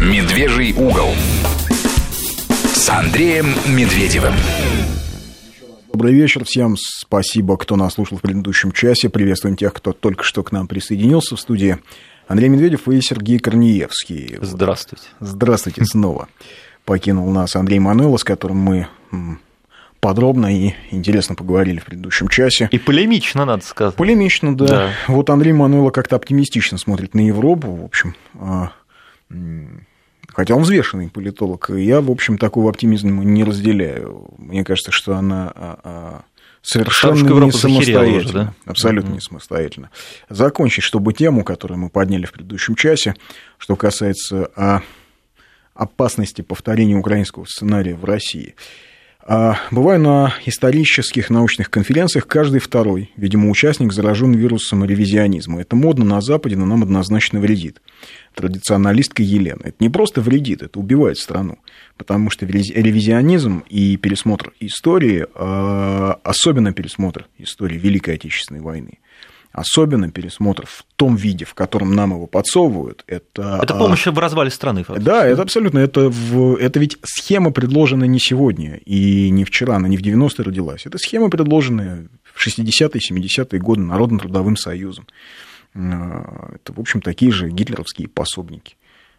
«Медвежий угол» с Андреем Медведевым. Добрый вечер всем. Спасибо, кто нас слушал в предыдущем часе. Приветствуем тех, кто только что к нам присоединился в студии. Андрей Медведев и Сергей Корнеевский. Здравствуйте. Здравствуйте снова. Покинул нас Андрей Мануэлов, с которым мы подробно и интересно поговорили в предыдущем часе. И полемично, надо сказать. Полемично, да. да. Вот Андрей Мануэлов как-то оптимистично смотрит на Европу, в общем. А, хотя он взвешенный политолог. Я, в общем, такого оптимизма не разделяю. Мне кажется, что она а, а, совершенно не самостоятельно. Уже, да? Абсолютно mm-hmm. не самостоятельно. Закончить, чтобы тему, которую мы подняли в предыдущем часе, что касается опасности повторения украинского сценария в России – а, бываю на исторических научных конференциях, каждый второй, видимо, участник заражен вирусом ревизионизма. Это модно на Западе, но нам однозначно вредит. Традиционалистка Елена. Это не просто вредит, это убивает страну. Потому что ревизионизм и пересмотр истории, а, особенно пересмотр истории Великой Отечественной войны, особенно пересмотр в том виде, в котором нам его подсовывают, это... Это помощь в развале страны. Фактически. Да, это абсолютно. Это, в, это ведь схема предложена не сегодня и не вчера, она не в 90-е родилась. Это схема, предложенная в 60-е, 70-е годы Народным трудовым союзом. А, это, в общем, такие же гитлеровские пособники.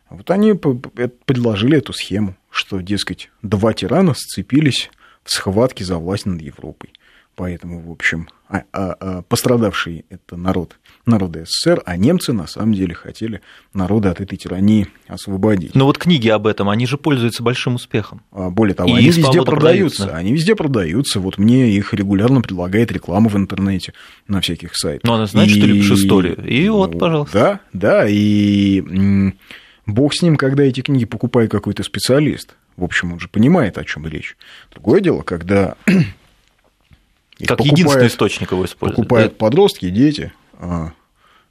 Вот они предложили эту схему, что, дескать, два тирана сцепились в схватке за власть над Европой. Поэтому, в общем, а, а, а, пострадавший это народ, народы СССР, а немцы на самом деле хотели народы от этой тирании освободить. Но вот книги об этом, они же пользуются большим успехом. А, более того, И они везде продаются. продаются. Они везде продаются. Вот мне их регулярно предлагает реклама в интернете на всяких сайтах. Ну, она знает, и... что любишь историю. И вот, ну, пожалуйста. Да, да, и бог с ним, когда эти книги покупает какой-то специалист. В общем, он же понимает, о чем речь. Другое дело, когда как покупают, единственный источник его используют. Покупают да? подростки, дети, а,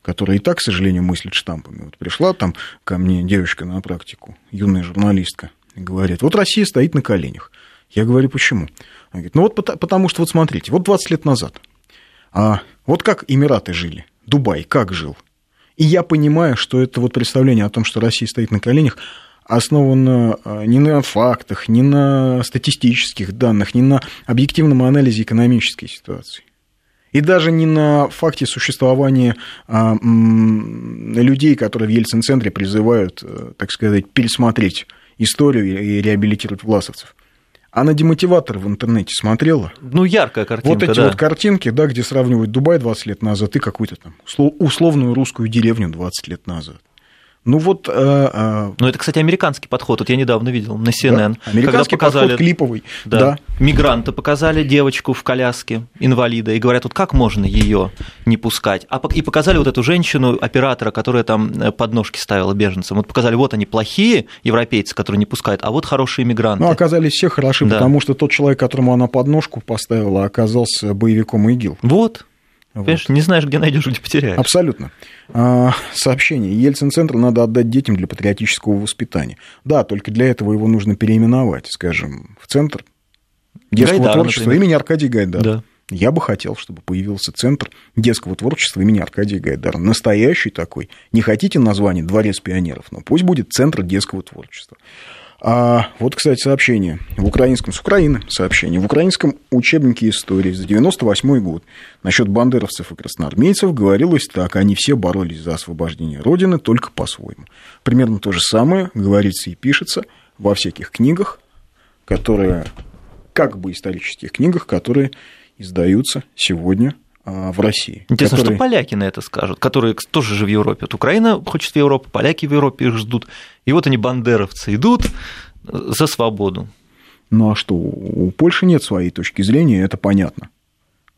которые и так, к сожалению, мыслят штампами. Вот пришла там ко мне девочка на практику, юная журналистка, и говорит, вот Россия стоит на коленях. Я говорю, почему? Она говорит, ну вот потому что, вот смотрите, вот 20 лет назад, а вот как Эмираты жили, Дубай как жил. И я понимаю, что это вот представление о том, что Россия стоит на коленях, основана а, не на фактах, не на статистических данных, не на объективном анализе экономической ситуации. И даже не на факте существования а, людей, которые в Ельцин-центре призывают, э, так сказать, пересмотреть историю и реабилитировать власовцев. А на демотиватор в интернете смотрела? Ну, яркая картинка, Вот эти да. вот картинки, да, где сравнивают Дубай 20 лет назад и какую-то там условную русскую деревню 20 лет назад. Ну вот... Э, э... Ну это, кстати, американский подход. Вот я недавно видел на CNN. Да, американский когда показали, подход клиповый. Да, да. Мигранты показали девочку в коляске, инвалида, и говорят, вот как можно ее не пускать? А, и показали вот эту женщину, оператора, которая там э, подножки ставила беженцам. Вот показали, вот они плохие европейцы, которые не пускают, а вот хорошие мигранты. Ну, оказались все хороши, да. потому что тот человек, которому она подножку поставила, оказался боевиком ИГИЛ. Вот. Вот. не знаешь, где найдешь, где потеряешь. Абсолютно. А, сообщение. Ельцин-центр надо отдать детям для патриотического воспитания. Да, только для этого его нужно переименовать, скажем, в центр детского Гайдар, творчества например. имени Аркадия Гайдара. Да. Я бы хотел, чтобы появился центр детского творчества имени Аркадия Гайдара. Настоящий такой. Не хотите название «Дворец пионеров», но пусть будет центр детского творчества. А вот, кстати, сообщение. В украинском, с Украины сообщение, в украинском учебнике истории за 98 год насчет бандеровцев и красноармейцев говорилось так, они все боролись за освобождение Родины только по-своему. Примерно то же самое говорится и пишется во всяких книгах, которые, как бы исторических книгах, которые издаются сегодня в России. Интересно, которые... что поляки на это скажут, которые тоже же в Европе. Вот Украина хочет в Европу, поляки в Европе их ждут. И вот они, бандеровцы, идут за свободу. Ну а что, у Польши нет своей точки зрения, это понятно.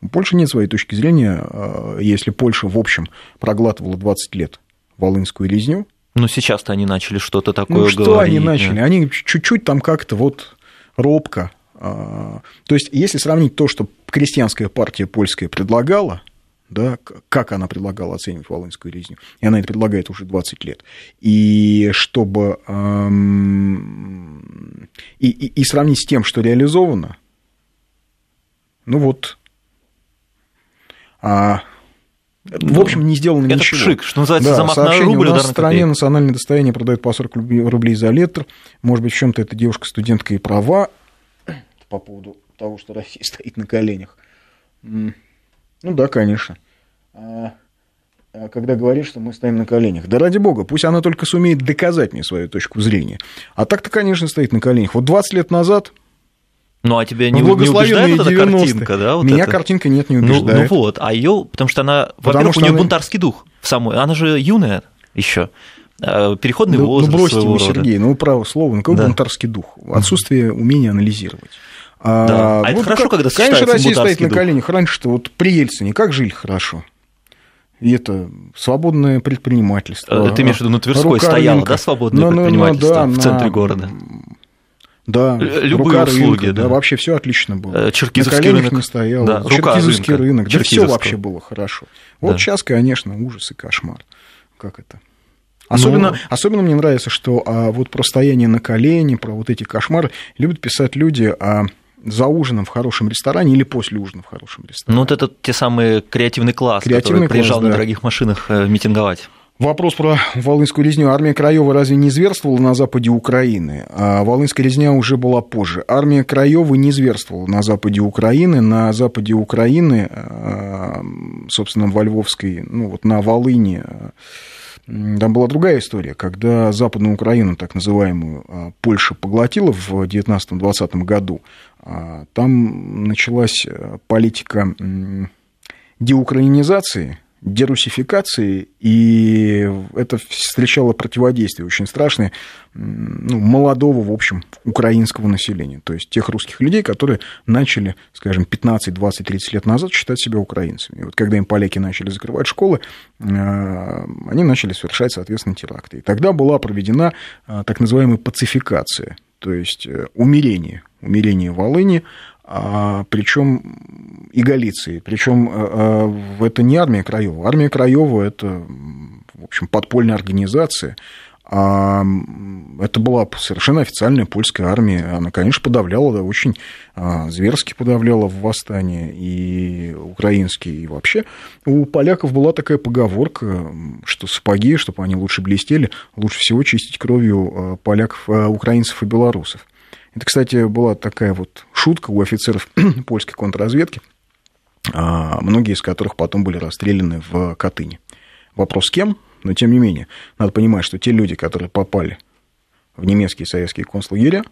У Польши нет своей точки зрения, а, если Польша, в общем, проглатывала 20 лет волынскую резню. Но сейчас-то они начали что-то такое ну, что говорить. они начали? Они чуть-чуть там как-то вот робко. А, то есть, если сравнить то, что крестьянская партия польская предлагала, да, как она предлагала оценивать Волынскую резню, и она это предлагает уже 20 лет, и чтобы эм, и, и, и сравнить с тем, что реализовано, ну вот, а, в общем, не сделано это ничего. пшик, что называется, Да, сообщение, рубль, у нас в стране копейку. национальное достояние продают по 40 рублей- за литр. Может быть, в чем-то эта девушка студентка и права по поводу того, что Россия стоит на коленях. Ну да, конечно. А, а когда говорит, что мы стоим на коленях. Да ради бога, пусть она только сумеет доказать мне свою точку зрения. А так-то, конечно, стоит на коленях. Вот 20 лет назад, Ну, а тебя не, не убеждает вот эта 90-е, картинка, да? вот меня это? картинка нет, не Ну, ну убеждает. вот, а ее, потому что она, Потому во-первых, что у нее она- бунтарский дух самой, она же юная еще, переходный Ну, возраст ну бросьте вы. Сергей, ну право слово, ну какой Да. бунтарский дух? Отсутствие умения анализировать. А, Да. А это хорошо, когда Конечно, Россия стоит на дух. коленях. Раньше-то вот при Ельцине как жили хорошо? И это свободное предпринимательство. Э, Ты имеешь в виду, на Тверской рука стояло, рынка. да, свободное Ну, ну, ну, предпринимательство да, в центре на- города? Да, любые рука услуги, рынка, да. да, вообще все отлично было. Э, Черкизовский на коленях рынок. не стояло. Да, Черкизовский рынка. рынок. Да все вообще было хорошо. Вот Да. сейчас, конечно, ужас и кошмар. Как это? Особенно, Ну- особенно мне нравится, что а, вот про стояние на колени, про вот эти кошмары любят писать люди а, за ужином в хорошем ресторане или после ужина в хорошем ресторане. Ну, вот это те самые креативный класс, Креативный который приезжал класс, на да. дорогих машинах э, митинговать. Вопрос про Волынскую резню. Армия Краева разве не зверствовала на западе Украины? А Волынская резня уже была позже. Армия Краева не зверствовала на западе Украины. На западе Украины, а, собственно, во Львовской, ну вот на Волыне, а, там была другая история, когда Западную Украину, так называемую, а, Польша поглотила в 19-20 году, там началась а, политика деукраинизации, дерусификации, и это встречало противодействие очень страшное ну, молодого, в общем, украинского населения, то есть тех русских людей, которые начали, скажем, 15, 20, 30 лет назад считать себя украинцами. И вот когда им поляки начали закрывать школы, э, они начали совершать, соответственно, теракты. И тогда была проведена э, так называемая пацификация, то есть э, умирение, умирение Волыни, а, причем и Галиции. Причем это не армия Краева. Армия Краева это, в общем, подпольная организация. Это была совершенно официальная польская армия. Она, конечно, подавляла, да, очень а, зверски подавляла в восстании и украинские, и вообще. У поляков была такая поговорка, что сапоги, чтобы они лучше блестели, лучше всего чистить кровью а, поляков, а, украинцев и белорусов. Это, кстати, была такая вот шутка у офицеров польской контрразведки, многие из которых потом были расстреляны в Катыни. Вопрос кем? Но, тем не менее, надо понимать, что те люди, которые попали в немецкие и советские концлагеря,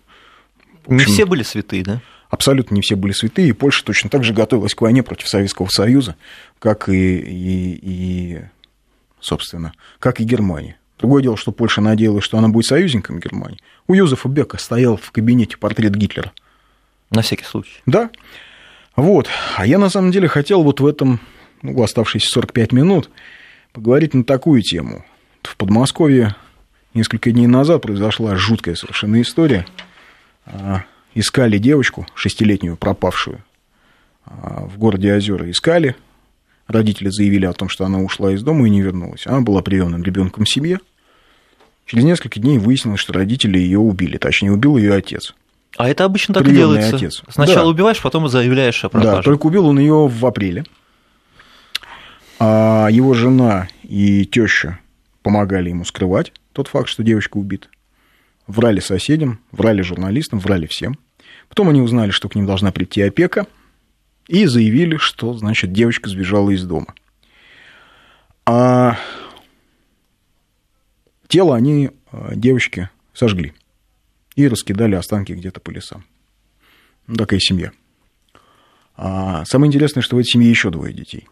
Не общем, все были святые, да? абсолютно не все были святые, и Польша точно так же готовилась к войне против Советского Союза, как и, и, и собственно, как и Германия. Другое дело, что Польша надеялась, что она будет союзником Германии. У Юзефа Бека стоял в кабинете портрет Гитлера. На всякий случай. Да. Вот. А я на самом деле хотел вот в этом, ну, оставшиеся 45 минут, поговорить на такую тему. В Подмосковье несколько дней назад произошла жуткая совершенно история. А, Искали девочку, шестилетнюю пропавшую, а, в городе Озера искали. Родители заявили о том, что она ушла из дома и не вернулась. Она была приемным ребенком в семье. Через несколько дней выяснилось, что родители ее убили. Точнее, убил ее отец. А это обычно так и делается. отец. Сначала Да. убиваешь, потом заявляешь о Да, пропаже. только убил он ее в апреле. А его жена и теща помогали ему скрывать тот факт, что девочка убита. Врали соседям, врали журналистам, врали всем. Потом они узнали, что к ним должна прийти опека, и заявили, что, значит, девочка сбежала из дома. А тело они а, девочки сожгли и раскидали останки где-то по лесам. Ну, такая семья. А самое интересное, что в этой семье еще двое детей.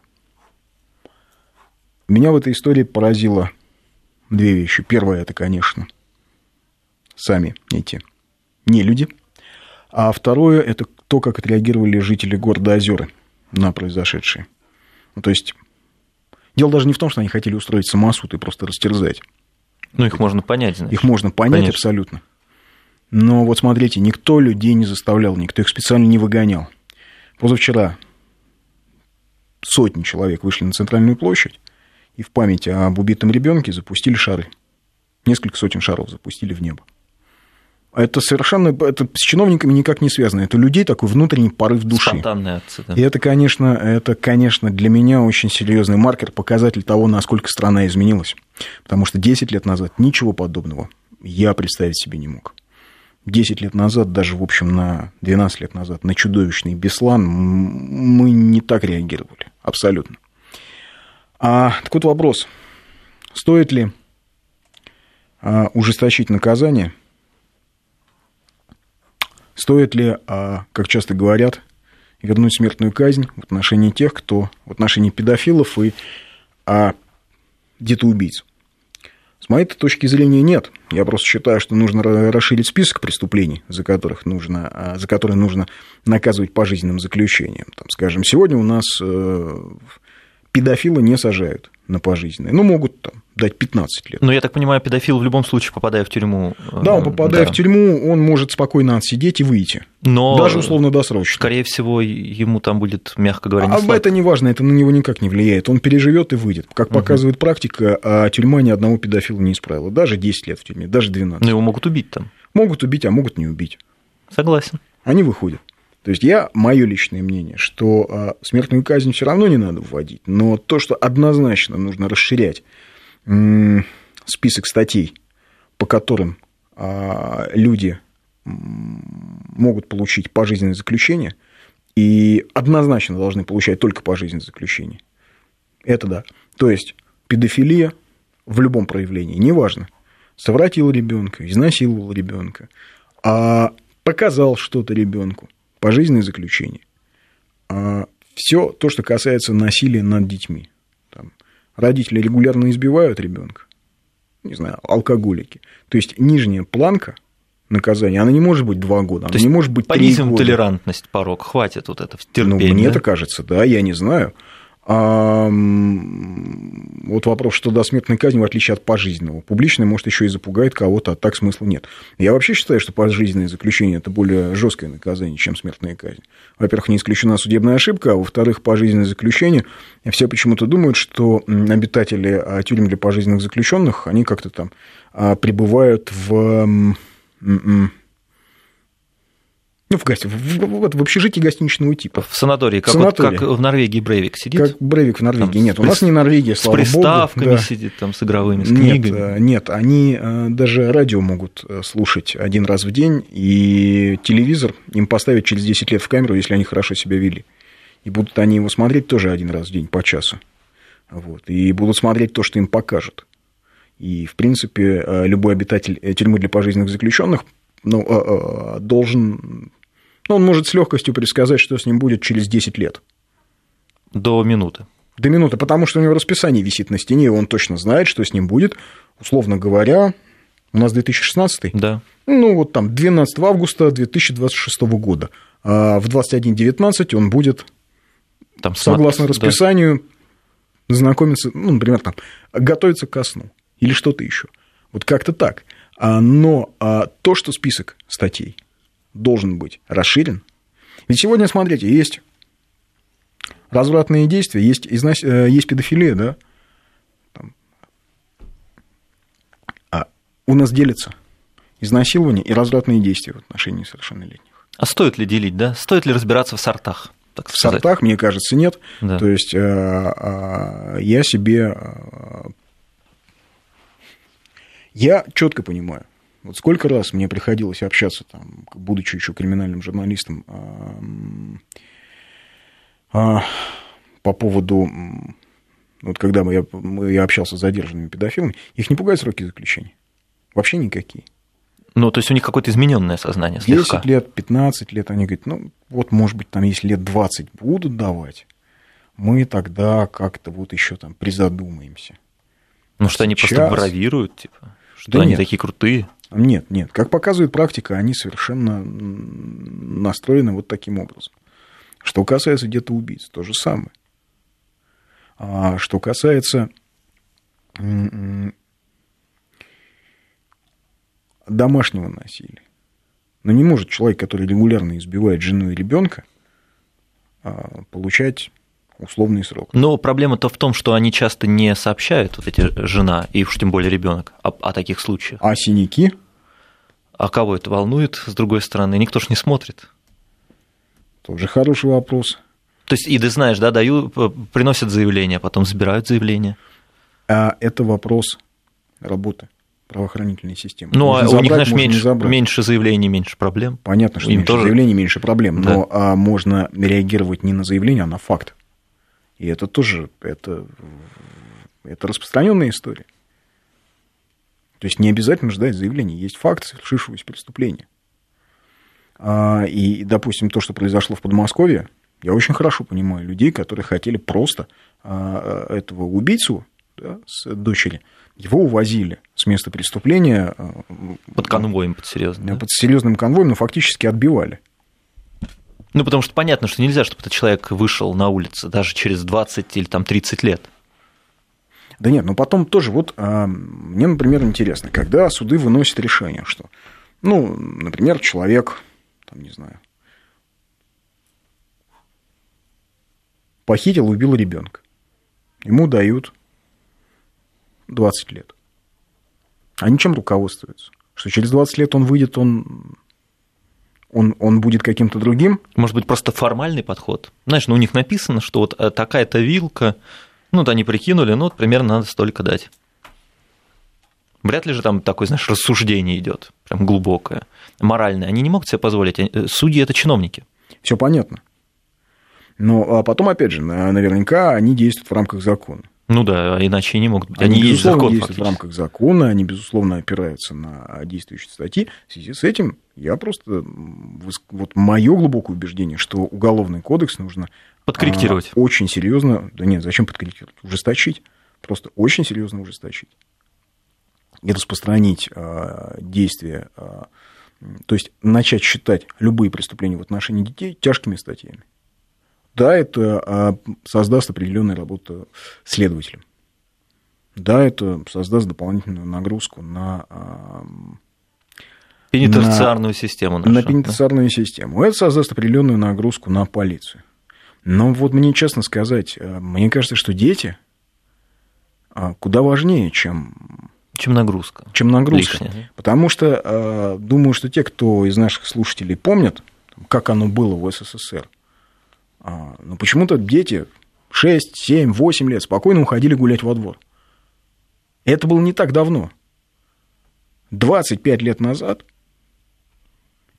Меня в этой истории поразило две вещи. Первое, это, конечно, сами эти не люди. А второе, это то, как отреагировали жители города Озеры на произошедшее. Ну, то есть, дело даже не в том, что они хотели устроить самосуд и просто растерзать. Ну, их можно понять, значит. Их можно понять Конечно. абсолютно. Но вот смотрите, никто людей не заставлял, никто их специально не выгонял. Позавчера сотни человек вышли на центральную площадь и в память об убитом ребенке запустили шары. Несколько сотен шаров запустили в небо. Это совершенно это с чиновниками никак не связано. Это у людей такой внутренний порыв души. Спонтанные акции, да. И это, конечно, это, конечно, для меня очень серьезный маркер, показатель того, насколько страна изменилась. Потому что 10 лет назад ничего подобного я представить себе не мог. 10 лет назад, даже, в общем, на 12 лет назад, на чудовищный Беслан мы не так реагировали. Абсолютно. А, так вот вопрос. Стоит ли а, ужесточить наказание – Стоит ли, а, как часто говорят, вернуть смертную казнь в отношении тех, кто в отношении педофилов и а, детоубийц? С моей точки зрения нет. Я просто считаю, что нужно расширить список преступлений, за, которых нужно, а, за которые нужно наказывать пожизненным заключением. Там, скажем, сегодня у нас э, педофила не сажают на пожизненное. Ну, могут там дать 15 лет. Но я так понимаю, педофил в любом случае, попадая в тюрьму... Э, да, он попадая да. в тюрьму, он может спокойно отсидеть и выйти. Но даже условно досрочно. Скорее всего, ему там будет, мягко говоря, не А это не важно, это на него никак не влияет. Он переживет и выйдет. Как угу. показывает практика, а тюрьма ни одного педофила не исправила. Даже 10 лет в тюрьме, даже 12. Но его могут убить там. Могут убить, а могут не убить. Согласен. Они выходят. То есть я, мое личное мнение, что а, смертную казнь все равно не надо вводить, но то, что однозначно нужно расширять список статей, по которым а, люди могут получить пожизненное заключение, и однозначно должны получать только пожизненное заключение. Это да. То есть педофилия в любом проявлении, неважно, совратил ребенка, изнасиловал ребенка, а показал что-то ребенку, пожизненное заключение. А все то, что касается насилия над детьми. Там, родители регулярно избивают ребенка, не знаю, алкоголики. То есть нижняя планка наказания, она не может быть два года, она То не может быть три года. толерантность, порог, хватит вот это терпение. Ну, мне да? это кажется, да, я не знаю. Вот вопрос, что до смертной казни, в отличие от пожизненного. Публичное, может, еще и запугает кого-то, а так смысла нет. Я вообще считаю, что пожизненное заключение – это более жесткое наказание, чем смертная казнь. Во-первых, не исключена судебная ошибка, а во-вторых, пожизненное заключение. Все почему-то думают, что обитатели а, тюрем для пожизненных заключенных, они как-то там а, пребывают в ну, в, гости, в, в, в общежитии гостиничного типа. В санатории, как, санатории. Вот, как в Норвегии Брейвик сидит? Как Брейвик в Норвегии. Там, нет, у нас не Норвегия, слава С приставками богу. Да. сидит, там, с игровыми, с книгами. Нет, э, нет, они э, даже радио могут э, слушать один раз в день, и телевизор им поставят через 10 лет в камеру, если они хорошо себя вели. И будут они его смотреть тоже один раз в день по часу. Вот. И будут смотреть то, что им покажут. И, в принципе, любой обитатель тюрьмы для пожизненных заключенных ну, должен но он может с легкостью предсказать, что с ним будет через 10 лет. До минуты. До минуты, потому что у него расписание висит на стене, и он точно знает, что с ним будет, условно говоря, у нас 2016? Да. Ну, вот там 12 августа 2026 года. А в 21.19 он будет, там, согласно смотрится, расписанию, да. знакомиться, ну, например, там, готовиться ко сну или что-то еще. Вот как-то так. А, но а, то, что список статей должен быть расширен. Ведь сегодня, смотрите, есть развратные действия, есть, изнас... Э, есть педофилия, да? Там. А у нас делится изнасилование и развратные действия в отношении совершеннолетних. А стоит ли делить, да? Стоит ли разбираться в сортах? Так в сортах, мне кажется, нет. Да. То есть э, э, я себе я четко понимаю, вот сколько раз мне приходилось общаться, там, будучи еще криминальным журналистом, а, по поводу, вот когда я, я общался с задержанными педофилами, их не пугают сроки заключения. Вообще никакие. Ну, то есть у них какое-то измененное сознание слегка. 10 лет, 15 лет, они говорят, ну, вот, может быть, там, если лет 20 будут давать, мы тогда как-то вот еще там призадумаемся. Ну, что они просто бравируют, типа, что да они нет. такие крутые. Нет, нет. Как показывает практика, они совершенно настроены вот таким образом. Что касается где-то убийц, то же самое. А что касается домашнего насилия. Но не может человек, который регулярно избивает жену и ребенка, а, получать условный срок. Но проблема-то в том, что они часто не сообщают, вот эти жена и уж тем более ребенок, о, о таких случаях. А синяки? А кого это волнует, с другой стороны? Никто ж не смотрит. Тоже хороший вопрос. То есть, и ты знаешь, да, дают, приносят заявление, потом забирают заявление. А это вопрос работы правоохранительной системы. Ну, а Можно у них, забрать, знаешь, можно меньше, забрать. меньше заявлений, меньше проблем. Понятно, что Им меньше тоже- заявлений, меньше проблем, Да. но а, можно реагировать не на заявление, а на факт. И это тоже это, это распространенная история. То есть не обязательно ждать заявления, есть факт совершившегося преступления. А, и, допустим, то, что произошло в Подмосковье, я очень хорошо понимаю людей, которые хотели просто а, этого убийцу да, с дочери, его увозили с места преступления а, Под конвоем, под серьезным. да? под серьезным конвоем, но фактически отбивали. Ну, потому что понятно, что нельзя, чтобы этот человек вышел на улицу даже через 20 или там 30 лет. Да нет, но потом тоже вот а, мне, например, интересно, когда суды выносят решение, что, ну, например, человек, там, не знаю, похитил, убил ребенка. Ему дают 20 лет. Они чем руководствуются? Что через 20 лет он выйдет, он, он, он будет каким-то другим? Может быть, просто формальный подход. Знаешь, ну, у них написано, что вот э, такая-то вилка, ну, вот они прикинули, ну, вот примерно надо столько дать. Вряд ли же там такое, знаешь, рассуждение идет, прям глубокое, моральное. Они не могут себе позволить. Э, Судьи – это чиновники. Все понятно. Но а потом, опять же, на- наверняка они действуют в рамках закона. Ну да, а иначе не могут быть. Они, Они, есть закон действуют в фактически. рамках закона, они, безусловно, опираются на действующие статьи. В связи с этим я просто... Вот мое глубокое убеждение, что уголовный кодекс нужно... Подкорректировать. а, очень серьезно... Да нет, зачем подкорректировать? Ужесточить. Просто очень серьезно ужесточить. И распространить а, действия... а, то есть начать считать любые преступления в отношении детей тяжкими статьями. Да, это а, создаст определенную работу следователям. Да, это создаст дополнительную нагрузку на, Пенитенциарную систему нашу. на да. пенитенциарную систему. Это создаст определенную нагрузку на полицию. Но вот мне честно сказать, а, мне кажется, что дети а, куда важнее, чем, Чем нагрузка. чем нагрузка. Лишняя. Потому что а, думаю, что те, кто из наших слушателей помнят, как оно было в СССР, а, ну почему-то дети 6, 7, 8 лет спокойно уходили гулять во двор. Это было не так давно. 25 лет назад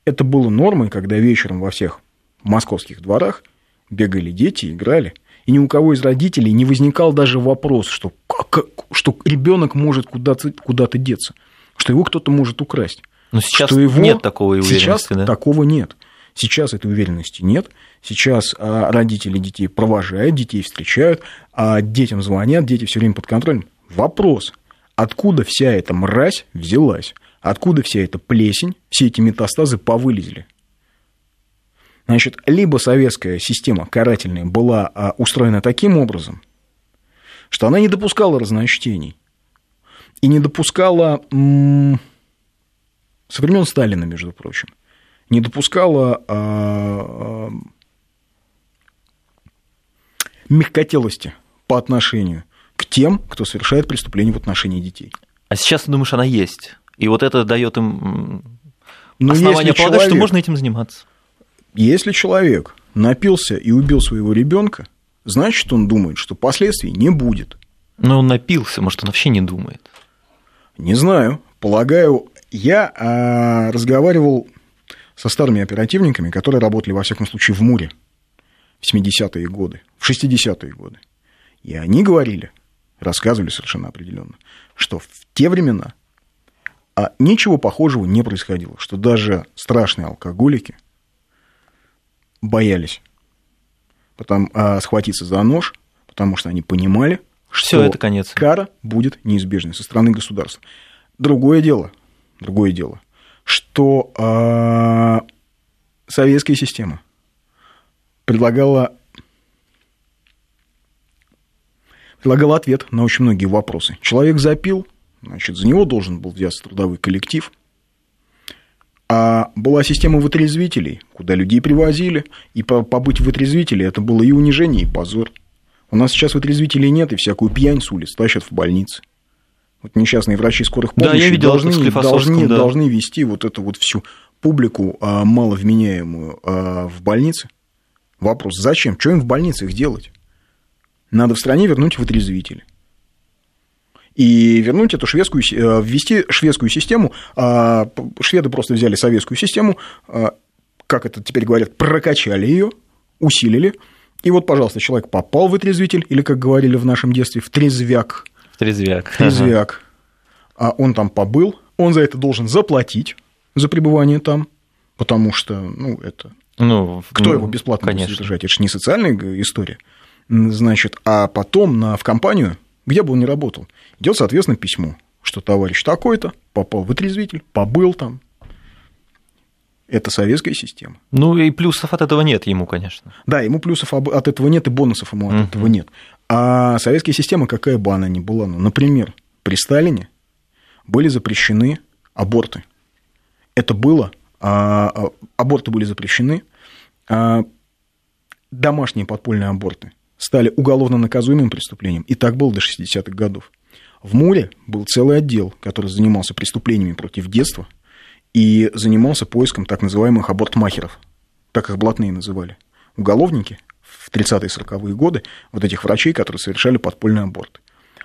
это было нормой, когда вечером во всех московских дворах бегали дети, играли, и ни у кого из родителей не возникал даже вопрос, что, как- что ребенок может куда-то, куда-то деться, что его кто-то может украсть. Но сейчас что его- нет такой уверенности, Сейчас да? такого нет. Сейчас этой уверенности нет. Сейчас а, родители детей провожают, детей встречают, а детям звонят, дети все время под контролем. Вопрос, откуда вся эта мразь взялась? Откуда вся эта плесень, все эти метастазы повылезли? Значит, либо советская система карательная была а, устроена таким образом, что она не допускала разночтений и не допускала со времен Сталина, между прочим, не допускала а, а, мягкотелости по отношению к тем, кто совершает преступления в отношении детей. А сейчас ты думаешь, она есть. И вот это дает им Но основание полагать, что человек- можно этим заниматься. Если человек напился и убил своего ребенка, значит, он думает, что последствий не будет. Но он напился, может, он вообще не думает. Не знаю. Полагаю, я а, разговаривал со старыми оперативниками, которые работали, во всяком случае, в Муре в 70-е годы, в 60-е годы. И они говорили, рассказывали совершенно определенно, что в те времена а, ничего похожего не происходило, что даже страшные алкоголики боялись потом, а, схватиться за нож, потому что они понимали, что это конец. кара будет неизбежной со стороны государства. Другое дело, другое дело, что а, советская система предлагала, предлагала ответ на очень многие вопросы. Человек запил, значит, за него должен был взяться трудовой коллектив. А была система вытрезвителей, куда людей привозили, и по- побыть вытрезвителей это было и унижение, и позор. У нас сейчас вытрезвителей нет, и всякую пьянь с улиц тащат в больницы. вот несчастные врачи скорых помощи да, я видел должны, должны, да. должны вести вот эту вот всю публику а, маловменяемую а, в больнице. Вопрос, зачем? Что им в больнице их делать? Надо в стране вернуть вытрезвители. И вернуть эту шведскую, э, ввести шведскую систему. А, шведы просто взяли советскую систему, а, как это теперь говорят, прокачали ее, усилили. И вот, пожалуйста, человек попал в вытрезвитель, или, как говорили в нашем детстве, в трезвяк. В трезвяк. В трезвяк. Ага. А он там побыл, он за это должен заплатить за пребывание там, потому что, ну, это... Ну, Кто ну, его бесплатно конечно. будет содержать? Это же не социальная история. Значит, а потом на, в компанию, где бы он ни работал, идет, соответственно, письмо, что товарищ такой-то попал в вытрезвитель, побыл там, это советская система. Ну и плюсов от этого нет ему, конечно. Да, ему плюсов от этого нет, и бонусов ему от uh-huh. этого нет. А советская система, какая бы она ни была, ну, например, при Сталине были запрещены аборты. Это было, а, а, аборты были запрещены, а, домашние подпольные аборты стали уголовно наказуемым преступлением, и так было до 60-х годов. В Муре был целый отдел, который занимался преступлениями против детства – и занимался поиском так называемых абортмахеров, так их блатные называли. Уголовники в 30-е 40-е годы, вот этих врачей, которые совершали подпольный аборт.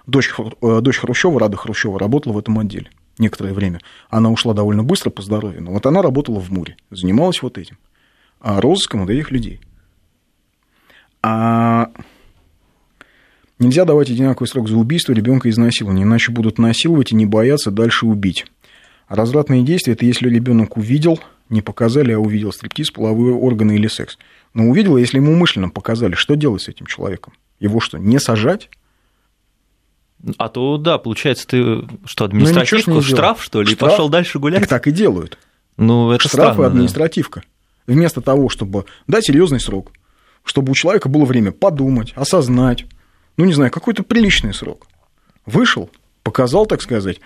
Дочь, э, дочь Хрущева, Рада Хрущева, работала в этом отделе некоторое время. Она ушла довольно быстро по здоровью, но вот она работала в Муре, занималась вот этим, а розыском вот этих людей. А нельзя давать одинаковый срок за убийство ребенка изнасилования, иначе будут насиловать и не бояться дальше убить. Развратные действия – это если ребенок увидел, не показали, а увидел стриптиз, половые органы или секс. Но увидел, если ему умышленно показали, что делать с этим человеком? Его что, не сажать? А то, да, получается, ты что, административку, ну, штраф, что ли, штраф, и пошел дальше гулять? Так, так и делают. Ну, это Штраф странно, и административка. Да. Вместо того, чтобы дать серьезный срок, чтобы у человека было время подумать, осознать, ну, не знаю, какой-то приличный срок. Вышел, показал, так сказать,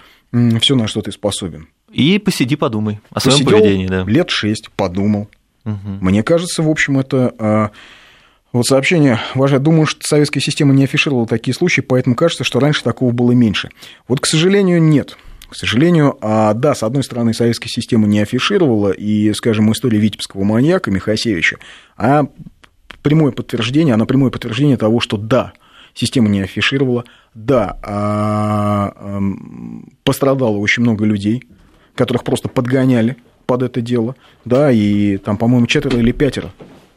все, на что ты способен. И посиди, подумай о своем Посидел поведении. Да. лет шесть, подумал. Угу. Мне кажется, в общем, это... А, вот сообщение, ваше, думаю, что советская система не афишировала такие случаи, поэтому кажется, что раньше такого было меньше. Вот, к сожалению, нет. К сожалению, а, да, с одной стороны, советская система не афишировала, и, скажем, история витебского маньяка Михасевича, а прямое подтверждение, она прямое подтверждение того, что да, система не афишировала, да, а, пострадало очень много людей, которых просто подгоняли под это дело, да, и там, по-моему, четверо или пятеро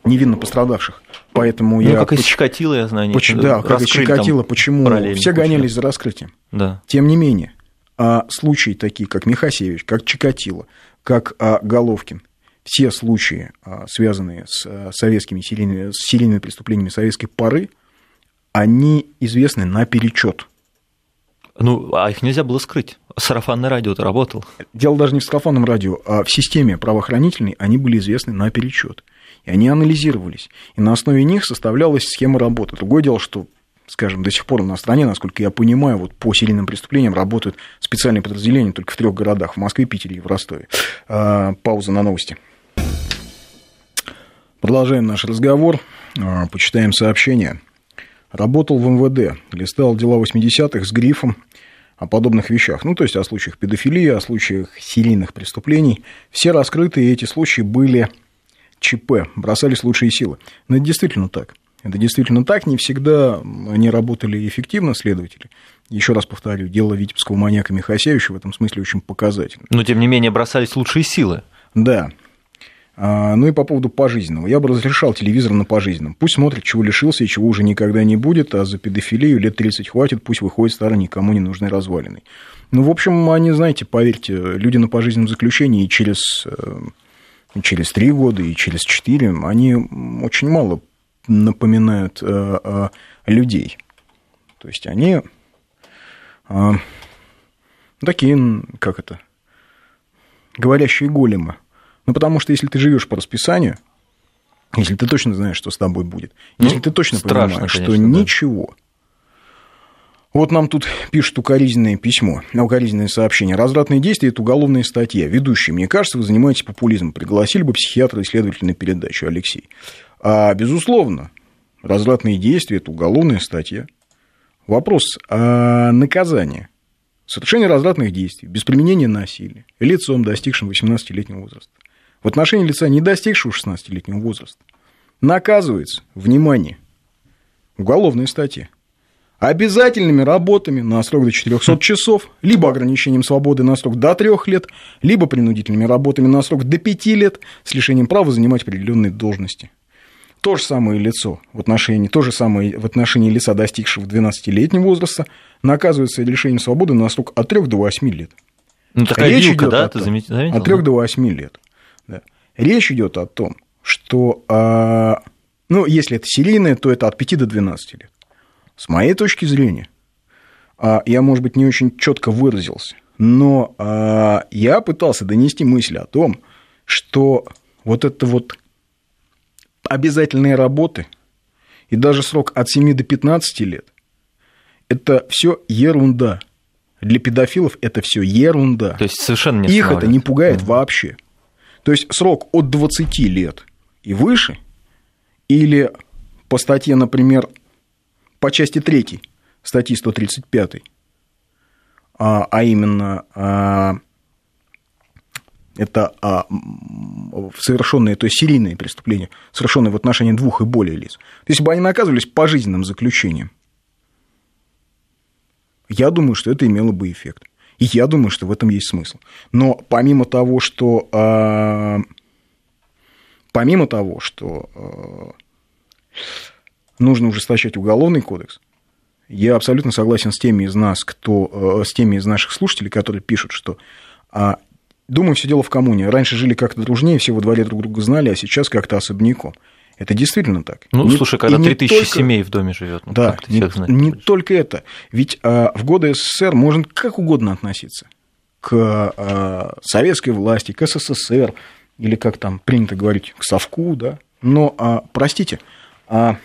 невинно пострадавших. Поэтому ну, я... как из Чикатило, я знаю. Почему, да, как из Чикатило, почему все гонялись за раскрытием. Да. Тем не менее, а случаи такие, как Михасевич, как Чикатило, как а, Головкин, все случаи, а, связанные с советскими серийными, с серийными преступлениями советской поры, они известны наперечет. Ну, а их нельзя было скрыть. Сарафанное радио-то работал. Дело даже не в сарафанном радио, а в системе правоохранительной они были известны наперечет. И они анализировались. И на основе них составлялась схема работы. Другое дело, что скажем, до сих пор на стране, насколько я понимаю, вот по серийным преступлениям работают специальные подразделения только в трех городах, в Москве, Питере и в Ростове. А, пауза на новости. Продолжаем наш разговор, а, почитаем сообщения. Работал в МВД, листал дела 80-х с грифом о подобных вещах. Ну, то есть о случаях педофилии, о случаях серийных преступлений. Все раскрытые эти случаи были ЧП, бросались лучшие силы. Но это действительно так. Это действительно так. Не всегда они работали эффективно, следователи. Еще раз повторю, дело витебского маньяка Михасевича в этом смысле очень показательно. Но, тем не менее, бросались лучшие силы. Да. А, ну и по поводу пожизненного. Я бы разрешал телевизор на пожизненном. Пусть смотрит, чего лишился и чего уже никогда не будет, а за педофилию лет 30 хватит, пусть выходит старый, никому не нужный развалиной. Ну, в общем, они, знаете, поверьте, люди на пожизненном заключении и через, э, через 3 года, и через 4, они очень мало напоминают э, э, людей. То есть они такие, как это, говорящие големы – ну, потому что если ты живешь по расписанию, если ты точно знаешь, что с тобой будет, ну, если ты точно страшно, понимаешь, конечно, что да. ничего. Вот нам тут пишут укоризненное письмо, укоризненное сообщение. Развратные действия – это уголовная статья. Ведущий, мне кажется, вы занимаетесь популизмом. Пригласили бы психиатра-исследователя на передачу, Алексей. А, безусловно, развратные действия – это уголовная статья. Вопрос, а наказание совершение развратных действий без применения насилия лицом, достигшим 18-летнего возраста, в отношении лица, не достигшего 16-летнего возраста, наказывается, внимание, уголовная статья, обязательными работами на срок до 400 часов, либо ограничением свободы на срок до 3 лет, либо принудительными работами на срок до 5 лет с лишением права занимать определенные должности. То же самое лицо в отношении, то же самое в отношении лица, достигшего 12-летнего возраста, наказывается лишением свободы на срок от 3 до 8 лет. Ну, такая Речь вилка, идет да, о ты заметил, От 3 да? до 8 лет. Да. Речь идет о том, что, а, ну, если это серийное, то это от 5 до 12 лет. С моей точки зрения, а, я, может быть, не очень четко выразился, но а, я пытался донести мысль о том, что вот это вот обязательные работы и даже срок от 7 до 15 лет это все ерунда. Для педофилов это все ерунда. То есть совершенно не Их это не пугает вообще. То есть срок от 20 лет и выше, или по статье, например, по части 3 статьи 135, а, а именно а, это а, совершенные, то есть серийные преступления, совершенные в отношении двух и более лиц. Если бы они наказывались пожизненным заключением, я думаю, что это имело бы эффект. И я думаю, что в этом есть смысл. Но помимо того, что... а, помимо того, что а, нужно ужесточать уголовный кодекс, я абсолютно согласен с теми из нас, кто, э, с теми из наших слушателей, которые пишут, что а, думаю, все дело в коммуне. Раньше жили как-то дружнее, все во дворе друг друга знали, а сейчас как-то особняком. Это действительно так. Ну, Не- слушай, когда не 3000 только- семей в доме живет, ну, да, не, всех знать не будешь? только это. Ведь а, в годы СССР можно как угодно относиться к а, советской власти, к СССР, или как там принято говорить, к совку, да. Но, а, простите, а,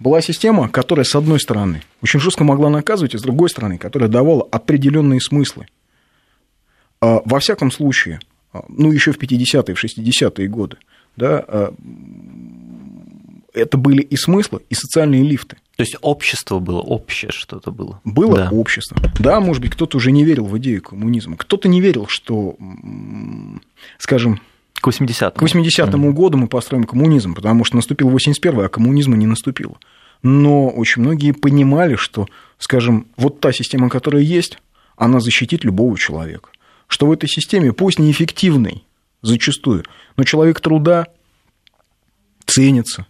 была система, которая, с одной стороны, очень жестко могла наказывать, и с другой стороны, которая давала определенные смыслы. А, Во всяком случае, а, ну, еще в 50-е, в 60-е годы, да, а, это были и смыслы, и социальные лифты. То есть общество было, общее что-то было. Было Да. общество. Да, может быть, кто-то уже не верил в идею коммунизма. Кто-то не верил, что, скажем, К 80-му. к 80-му году мы построим коммунизм, потому что наступил 81-й, а коммунизма не наступило. Но очень многие понимали, что, скажем, вот та система, которая есть, она защитит любого человека. Что в этой системе, пусть неэффективной зачастую, но человек труда ценится.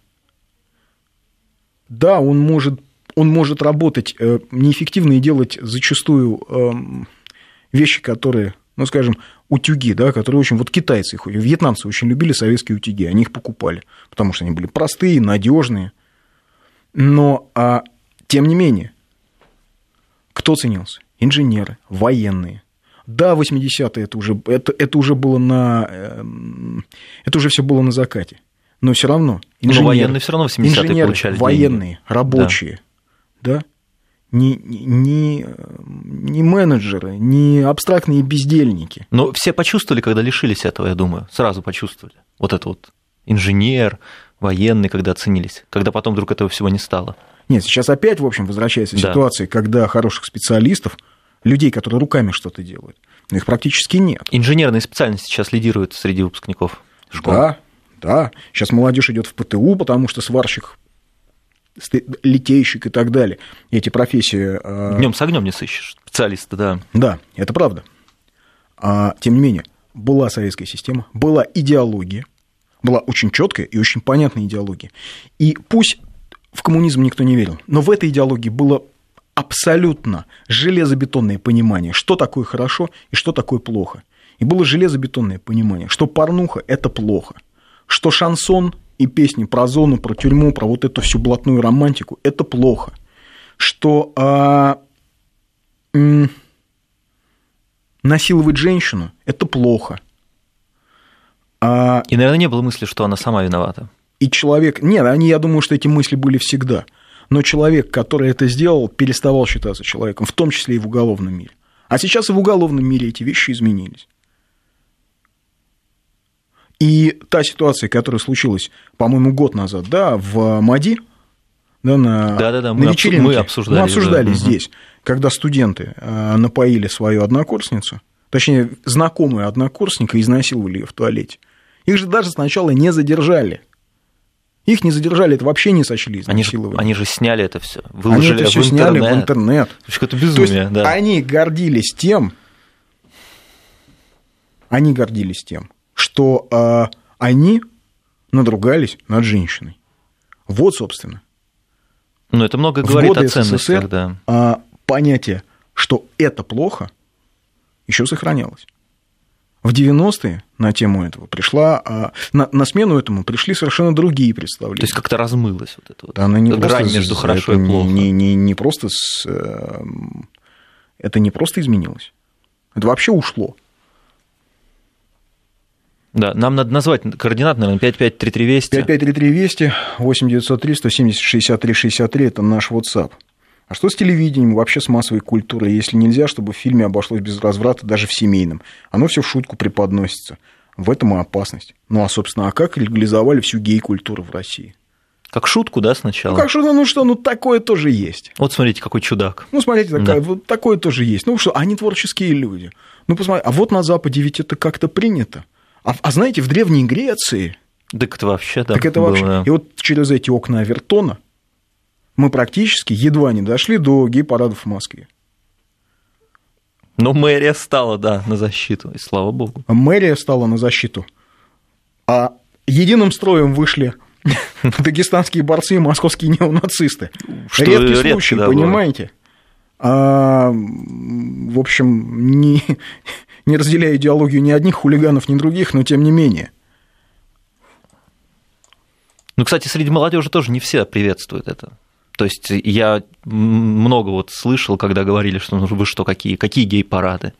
Да, он может, он может работать э, неэффективно и делать зачастую эм, вещи, которые, ну, скажем, утюги, да, которые очень... Вот китайцы, их, вьетнамцы очень любили советские утюги, они их покупали, потому что они были простые, надежные. Но, а, тем не менее, кто ценился? Инженеры, военные. Да, 80-е это уже, это, это уже было на... эм, Это уже все было на закате. Но все равно. Но военные все равно в 70-е инженеры, получали деньги. военные, рабочие, да, не, не, не, не менеджеры, не абстрактные бездельники. Но все почувствовали, когда лишились этого, я думаю, сразу почувствовали. Вот это вот инженер, военный, когда оценились, когда потом вдруг этого всего не стало. Нет, сейчас опять, в общем, возвращается Да. ситуация, когда хороших специалистов, людей, которые руками что-то делают, но их практически нет. Инженерные специальности сейчас лидируют среди выпускников школ. Да, да. Сейчас молодежь идет в ПТУ, потому что сварщик, литейщик и так далее. Эти профессии... э, Днем с огнем не сыщешь специалиста, да. Да, это правда. А, тем не менее, была советская система, была идеология, была очень четкая и очень понятная идеология. И пусть в коммунизм никто не верил, но в этой идеологии было абсолютно железобетонное понимание, что такое хорошо и что такое плохо. И было железобетонное понимание, что порнуха – это плохо, что шансон и песни про зону, про тюрьму, про вот эту всю блатную романтику – это плохо, что а, м, насиловать женщину – это плохо. А, И, наверное, не было мысли, что она сама виновата. и человек... Нет, они, я думаю, что эти мысли были всегда. Но человек, который это сделал, переставал считаться человеком, в том числе и в уголовном мире. А сейчас и в уголовном мире эти вещи изменились. И та ситуация, которая случилась, по-моему, год назад, да, в МАДИ, да, на, Да-да-да, на мы вечеринке. мы обсуждали, Мы обсуждали да. Здесь, когда студенты э, напоили свою однокурсницу, точнее, знакомую однокурсника, изнасиловали ее в туалете. Их же даже сначала не задержали. Их не задержали, это вообще не сочли Они же, они же сняли это все, выложили они это все в интернет. сняли в интернет. Это безумие, То да. Они гордились тем, они гордились тем, что э, они надругались над женщиной. Вот, собственно. Ну, это много говорит о ценностях, СССР, да. А, понятие, что это плохо, еще сохранялось. В 90-е на тему этого пришла, а, на, на смену этому пришли совершенно другие представления. То есть как-то размылось вот это вот. Да, она не грань просто, между хорошо и плохо. Не, не, не просто с, эм, это не просто изменилось, это вообще ушло. Да, нам надо назвать координат, наверное, 553320. 553320, 8903 170 63 63, это наш WhatsApp. А что с телевидением, вообще с массовой культурой, если нельзя, чтобы в фильме обошлось без разврата даже в семейном? Оно все в шутку преподносится. В этом и опасность. Ну, а, собственно, а как легализовали всю гей-культуру в России? Как шутку, да, сначала? Ну, как шутку, ну что, ну такое тоже есть. Вот смотрите, какой чудак. Ну, смотрите, такая, да. вот такое тоже есть. Ну что, они творческие люди. Ну, посмотрите, а вот на Западе ведь это как-то принято. А, а знаете, в Древней Греции... Так это вообще, да. Так это было... вообще. И вот через эти окна Авертона мы практически едва не дошли до гей-парадов в Москве. Но мэрия стала, да, на защиту, и слава богу. Мэрия стала на защиту. А единым строем вышли дагестанские борцы и московские неонацисты. Что Редкий редко, случай, да, понимаете? А, в общем, не, не разделяю идеологию ни одних хулиганов, ни других, но тем не менее. Ну, кстати, среди молодежи тоже не все приветствуют это. То есть я много вот слышал, когда говорили, что ну вы что, какие, какие гей-парады?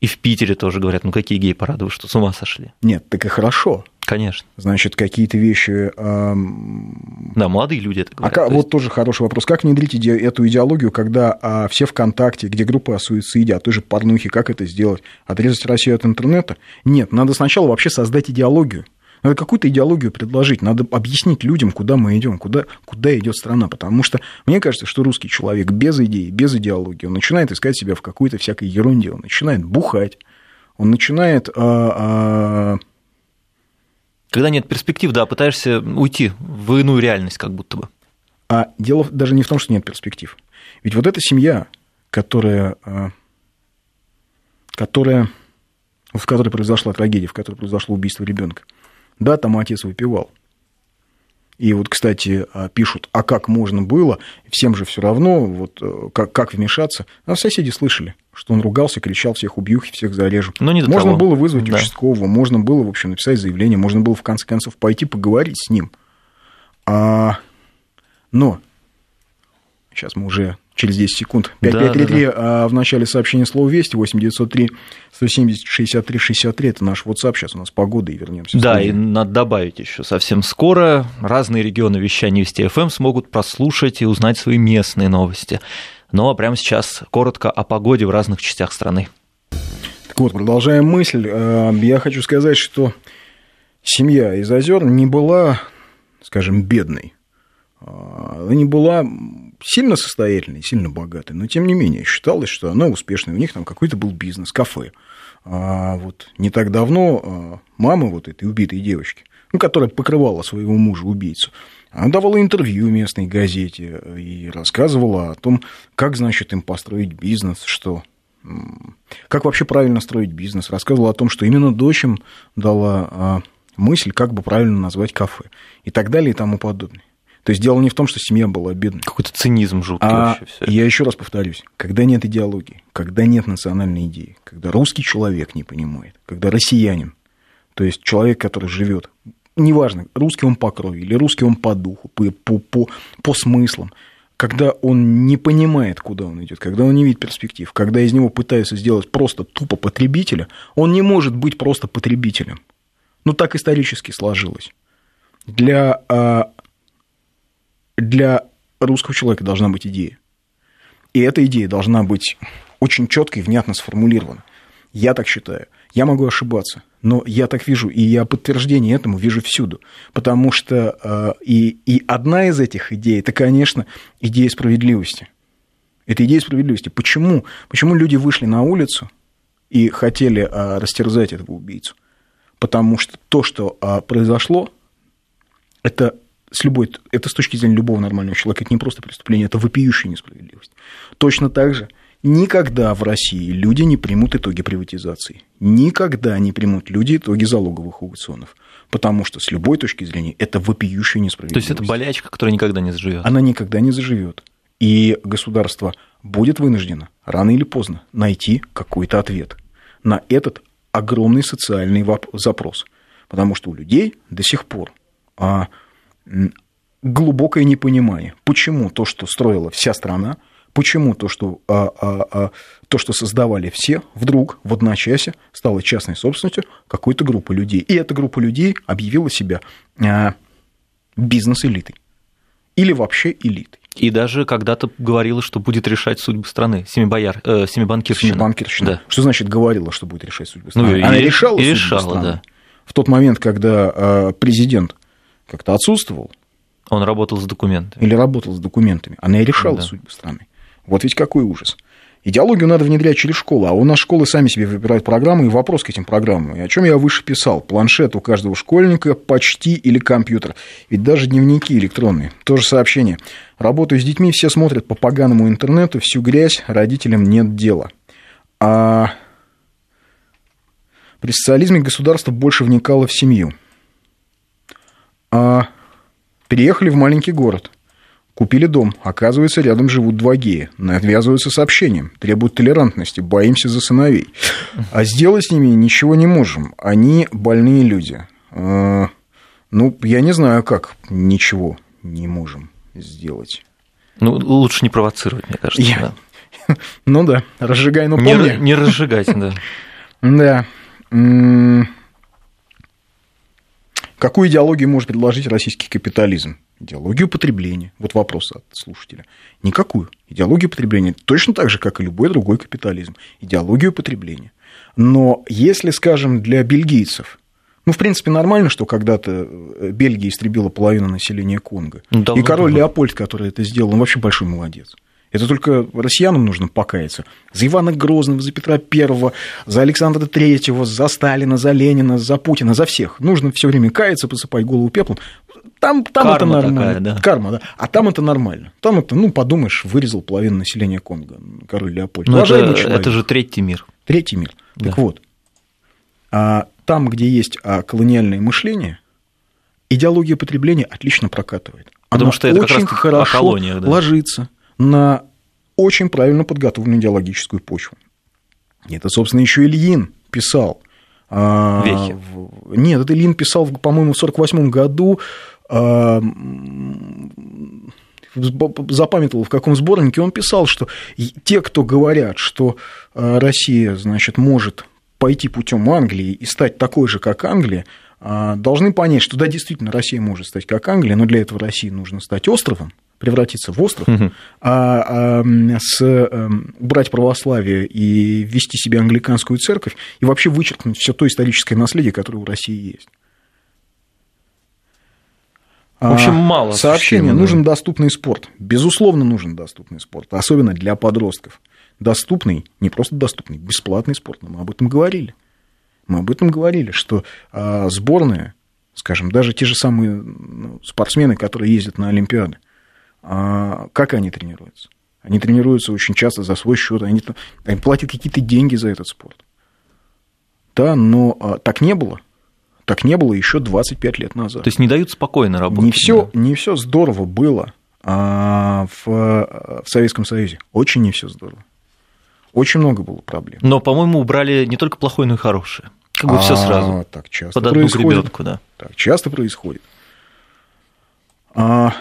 И в Питере тоже говорят, ну какие гей-парады, вы что, с ума сошли? Нет, так и хорошо. Конечно. Значит, какие-то вещи... Эм... Да, молодые люди это говорят. А то вот есть... тоже хороший вопрос. Как внедрить иде... эту идеологию, когда а, все ВКонтакте, где группы о суициде, а той же порнухи, как это сделать? Отрезать Россию от интернета? Нет, надо сначала вообще создать идеологию. Надо какую-то идеологию предложить, надо объяснить людям, куда мы идем, куда, куда идет страна. Потому что мне кажется, что русский человек без идеи, без идеологии, он начинает искать себя в какой-то всякой ерунде, он начинает бухать, он начинает... А, а... Когда нет перспектив, да, пытаешься уйти в иную реальность, как будто бы. А дело даже не в том, что нет перспектив. Ведь вот эта семья, которая, а, которая, в которой произошла трагедия, в которой произошло убийство ребенка, да, там отец выпивал. И вот, кстати, а, пишут, а как можно было, всем же все равно, вот э, как, как вмешаться. А соседи слышали, что он ругался, кричал, всех убью, всех зарежу. Но не можно того. было вызвать да. участкового, можно было, в общем, написать заявление, можно было, в конце концов, пойти поговорить с ним. А... Но сейчас мы уже через 10 секунд. 5533 да, да, да. А в начале сообщения слово «Вести», 8903 170 63 63, это наш WhatsApp, сейчас у нас погода, и вернемся. Да, и надо добавить еще совсем скоро разные регионы вещания Вести ФМ смогут прослушать и узнать свои местные новости. Ну а прямо сейчас коротко о погоде в разных частях страны. Так вот, продолжаем мысль. Э, я хочу сказать, что семья из озер не была, скажем, бедной. Она не была сильно состоятельной, сильно богатой, но тем не менее считалось, что она успешная. У них там какой-то был бизнес, кафе. А вот не так давно а, мама вот этой убитой девочки, ну, которая покрывала своего мужа-убийцу, она давала интервью местной газете и рассказывала о том, как, значит, им построить бизнес, что как вообще правильно строить бизнес, рассказывала о том, что именно дочь им дала а, мысль, как бы правильно назвать кафе и так далее и тому подобное. То есть дело не в том, что семья была бедной. Какой-то цинизм жуткий а вообще. Все. Я еще раз повторюсь, когда нет идеологии, когда нет национальной идеи, когда русский человек не понимает, когда россиянин, то есть человек, который живет, неважно, русский он по крови или русский он по духу, по, по, по, по смыслам, когда он не понимает, куда он идет, когда он не видит перспектив, когда из него пытаются сделать просто тупо потребителя, он не может быть просто потребителем. Ну, так исторически сложилось. Для а, для русского человека должна быть идея. И эта идея должна быть очень четко и внятно сформулирована. Я так считаю. Я могу ошибаться, но я так вижу, и я подтверждение этому вижу всюду. Потому что э, и, и одна из этих идей, это, конечно, идея справедливости. Это идея справедливости. Почему? Почему люди вышли на улицу и хотели а, растерзать этого убийцу? Потому что то, что а, произошло, это с любой, это с точки зрения любого нормального человека, это не просто преступление, это вопиющая несправедливость. Точно так же никогда в России люди не примут итоги приватизации. Никогда не примут люди итоги залоговых аукционов. Потому что с любой точки зрения это вопиющая несправедливость. То есть это болячка, которая никогда не заживет. Она никогда не заживет. И государство будет вынуждено рано или поздно найти какой-то ответ на этот огромный социальный запрос. Потому что у людей до сих пор а, глубокое непонимание, почему то, что строила вся страна, почему то, что, а, а, а, то, что создавали все, вдруг в одночасье стало частной собственностью какой-то группы людей. И эта группа людей объявила себя а, бизнес-элитой. Или вообще элитой. И даже когда-то говорила, что будет решать судьбы страны. Семибояр, э, семибанкирщина. Семибанкирщина. Да. Что значит говорила, что будет решать судьбы ну, страны? Ну, Она и, решала и судьбы решала, страны. Да. В тот момент, когда э, президент как-то отсутствовал. Он работал с документами. Или работал с документами. Она и решала да. судьбы страны. Вот ведь какой ужас. Идеологию надо внедрять через школу, а у нас школы сами себе выбирают программы и вопрос к этим программам. И о чем я выше писал? Планшет у каждого школьника почти или компьютер. Ведь даже дневники электронные. Тоже сообщение. Работаю с детьми, все смотрят по поганому интернету, всю грязь, родителям нет дела. А при социализме государство больше вникало в семью. А переехали в маленький город – Купили дом. Оказывается, рядом живут два гея. Навязываются сообщением. Требуют толерантности. Боимся за сыновей. А сделать с ними ничего не можем. Они больные люди. А, ну, я не знаю, как ничего не можем сделать. Ну, лучше не провоцировать, мне кажется. Я... Да. Ну да, разжигай, но помни. Не, не разжигать, да. Да. Какую идеологию может предложить российский капитализм? Идеологию потребления. Вот вопрос от слушателя. Никакую. Идеологию потребления точно так же, как и любой другой капитализм. Идеологию потребления. Но если, скажем, для бельгийцев, ну, в принципе, нормально, что когда-то э, Бельгия истребила половину населения Конго. Ну, и король Леопольд, который это сделал, он вообще большой молодец. Это только россиянам нужно покаяться. За Ивана Грозного, за Петра Первого, за Александра Третьего, за Сталина, за Ленина, за Путина, за всех. Нужно все время каяться, посыпать голову пеплом. Там, там это нормально. Такая, да. Карма, да. А там это нормально. Там это, ну, подумаешь, вырезал половину населения Конго, король Леопольд. Но это, это же третий мир. Третий мир. Да. Так вот, а там, где есть а, колониальное мышление, идеология потребления отлично прокатывает. Потому Она что это очень как раз хорошо колониях, да. ложится на очень правильно подготовленную идеологическую почву. Это, собственно, еще Ильин писал. А, Вехи. Нет, это Ильин писал, по-моему, в 1948 году а, запамятовал, в каком сборнике он писал, что те, кто говорят, что а, Россия, значит, может пойти путем Англии и стать такой же, как Англия, должны понять, что да, действительно, Россия может стать как Англия, но для этого России нужно стать островом, превратиться в остров, угу. а, а с, а, убрать православие и ввести себе англиканскую церковь и вообще вычеркнуть все то историческое наследие, которое у России есть. В общем, мало. Сообщение. Нужен доступный спорт. Безусловно, нужен доступный спорт. Особенно для подростков. Доступный, не просто доступный, бесплатный спорт. Мы об этом говорили. Мы об этом говорили, что а, сборная, скажем, даже те же самые ну, спортсмены, которые ездят на Олимпиады, а как они тренируются? Они тренируются очень часто за свой счет, они, они платят какие-то деньги за этот спорт. Да, но а, так не было. Так не было еще 25 лет назад. То есть не дают спокойно работать. Не все, да? не все здорово было а, в, в Советском Союзе. Очень не все здорово. Очень много было проблем. Но, по-моему, убрали не только плохое, но и хорошее. Как бы а, все сразу. Так часто Под одну происходит. гребенку, да. Так часто происходит. А,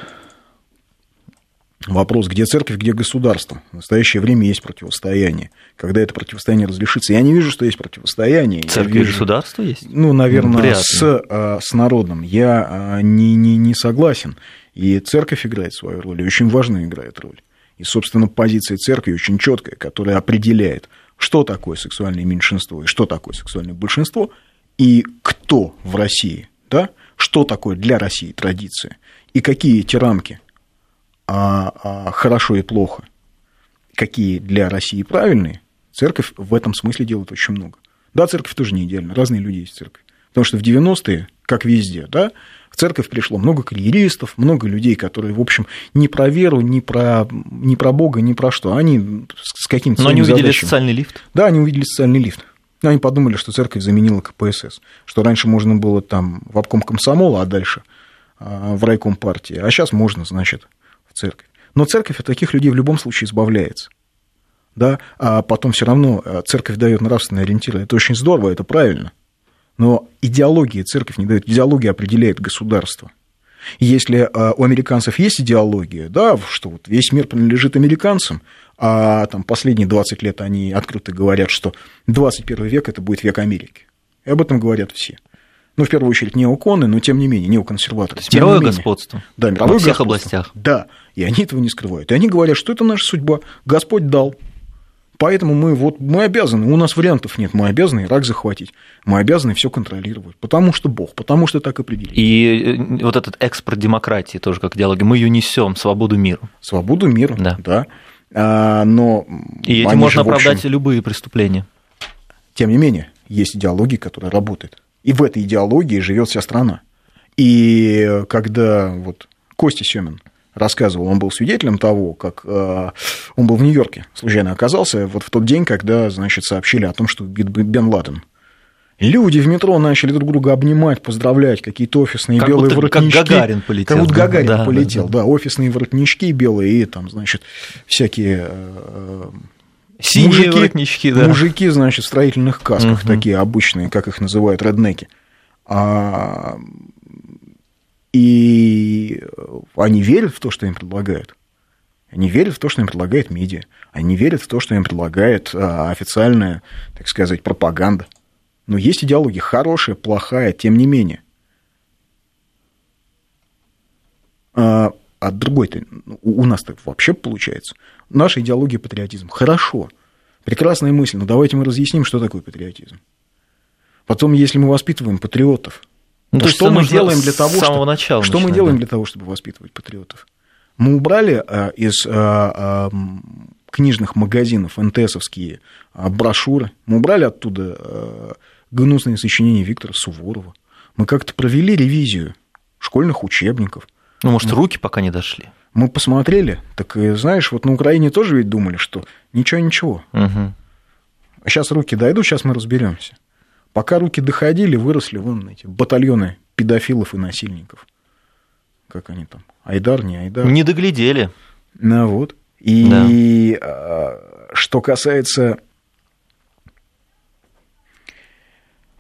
Вопрос, где церковь, где государство. В настоящее время есть противостояние. Когда это противостояние разрешится? Я не вижу, что есть противостояние. Церковь вижу, и государство есть? Ну, наверное, с, а, с народом. Я а, не, не, не согласен. И церковь играет свою роль, и очень важно играет роль. И, собственно, позиция церкви очень четкая, которая определяет, что такое сексуальное меньшинство и что такое сексуальное большинство, и кто в России, да, что такое для России традиция, и какие эти рамки – хорошо и плохо, какие для России правильные, церковь в этом смысле делает очень много. Да, церковь тоже не идеальна, разные люди есть в церкви. Потому что в 90-е, как везде, да, в церковь пришло много карьеристов, много людей, которые, в общем, не про веру, не про, не про Бога, не про что. Они с каким-то Но они увидели задачами. социальный лифт. Да, они увидели социальный лифт. Они подумали, что церковь заменила КПСС, что раньше можно было там в обком комсомола, а дальше а, в райком партии, а сейчас можно, значит, церковь. Но церковь от таких людей в любом случае избавляется. Да, а потом все равно а, церковь дает нравственные ориентиры. Это очень здорово, это правильно. Но идеология церковь не дает, идеология определяет государство. Если а, у американцев есть идеология, да, что вот весь мир принадлежит американцам, а там последние 20 лет они открыто говорят, что 21 век это будет век Америки. И об этом говорят все. Ну, в первую очередь, неоконы, но тем не менее, неоконсерваторы. То есть мировое господство. Да, мировое Во всех господство. областях. Да, и они этого не скрывают. И они говорят, что это наша судьба, Господь дал. Поэтому мы, вот, мы обязаны, у нас вариантов нет, мы обязаны Ирак захватить, мы обязаны все контролировать, потому что Бог, потому что так определили. И э, вот этот экспорт демократии тоже как идеология. Мы ее несем, свободу миру. Свободу миру, Да. да. А, но И этим можно же, в общем, оправдать любые преступления. Тем не менее, есть идеология, которая работает. И в этой идеологии живет вся страна. И когда вот Костя Семин рассказывал, он был свидетелем того, как э, он был в Нью-Йорке, случайно оказался, вот в тот день, когда, значит, сообщили о том, что убит Бен Ладен. Люди в метро начали друг друга обнимать, поздравлять, какие-то офисные Как белые будто как воротнички. Гагарин полетел. Как будто Да, Гагарин да, полетел, да, да, офисные воротнички белые и там, значит, всякие э, Синие мужики, воротнички, да. Мужики, значит, в строительных касках, Мгм. такие обычные, как их называют реднеки. А, и они верят в то, что им предлагают. Они верят в то, что им предлагает медиа. Они верят в то, что им предлагает а, официальная, так сказать, пропаганда. Но есть идеология хорошая, плохая, тем не менее. А, другой-то, у у нас-то вообще получается. Наша идеология патриотизм. Хорошо. Прекрасная мысль, но давайте мы разъясним, что такое патриотизм. Потом, если мы воспитываем патриотов, Ну, то то что мы делаем для того, самого чтобы... начала Что мы начинать, делаем да. для того, чтобы воспитывать патриотов? Мы убрали а, из а, а, книжных магазинов НТСовские а, брошюры, мы убрали оттуда а, гнусные сочинения Виктора Суворова. Мы как-то провели ревизию школьных учебников. Ну, может, руки пока не дошли. Мы посмотрели, так и знаешь, вот на Украине тоже ведь думали, что ничего-ничего. А сейчас руки дойдут, сейчас мы разберемся. Пока руки доходили, выросли вон эти батальоны педофилов и насильников. Как они там? Айдар, не Айдар. Не доглядели. Ну вот. И а, что касается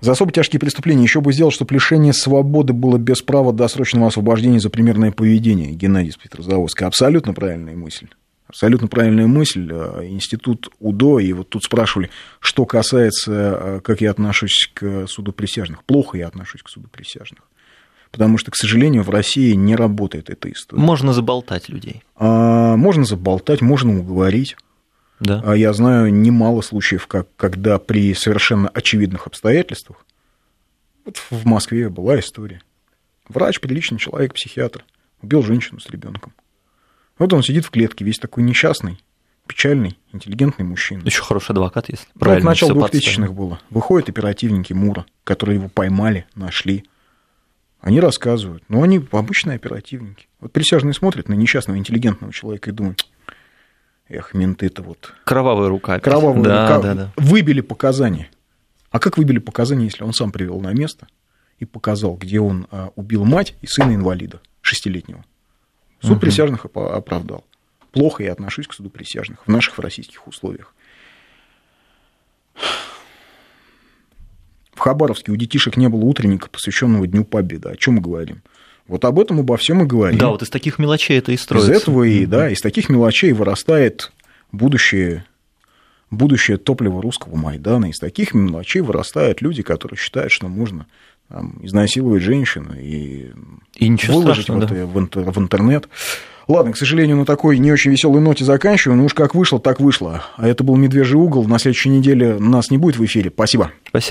за особо тяжкие преступления еще бы сделал, чтобы лишение свободы было без права досрочного освобождения за примерное поведение. Геннадий из Петрозаводска. Абсолютно правильная мысль. Абсолютно правильная мысль. А, Институт УДО, и вот тут спрашивали, что касается, а, как я отношусь к суду присяжных. Плохо я отношусь к суду присяжных. Потому что, к сожалению, в России не работает эта история. Можно заболтать людей. А, Можно заболтать, можно уговорить. Да. А Я знаю немало случаев, как, когда при совершенно очевидных обстоятельствах, вот в Москве была история. Врач, приличный человек, психиатр, убил женщину с ребенком. Вот он сидит в клетке, весь такой несчастный, печальный, интеллигентный мужчина. Еще хороший адвокат, если Ну, это правильно начало всё 2000-х подставить. было. Выходят оперативники МУРа, которые его поймали, нашли. Они рассказывают. Но они обычные оперативники. Вот присяжные смотрят на несчастного интеллигентного человека и думают, эх, менты-то вот Кровавая рука. кровавые да, рука- да, да. выбили показания. А как выбили показания, если он сам привел на место и показал, где он а, убил мать и сына инвалида шестилетнего? Суд Мгм. присяжных оправдал. Плохо я отношусь к суду присяжных в наших в российских условиях. В Хабаровске у детишек не было утренника, посвященного Дню Победы. О чем мы говорим? Вот об этом обо всем и говорим. Да, вот из таких мелочей это и Из строится. этого и, да, из таких мелочей вырастает будущее, будущее топливо русского Майдана. Из таких мелочей вырастают люди, которые считают, что можно там, изнасиловать женщину и, И выложить да. это- в интер- в интернет. Ладно, к сожалению, на такой не очень веселой ноте заканчиваю. Ну уж как вышло, так вышло. А это был «Медвежий угол». На следующей неделе нас не будет в эфире. Спасибо. Спасибо.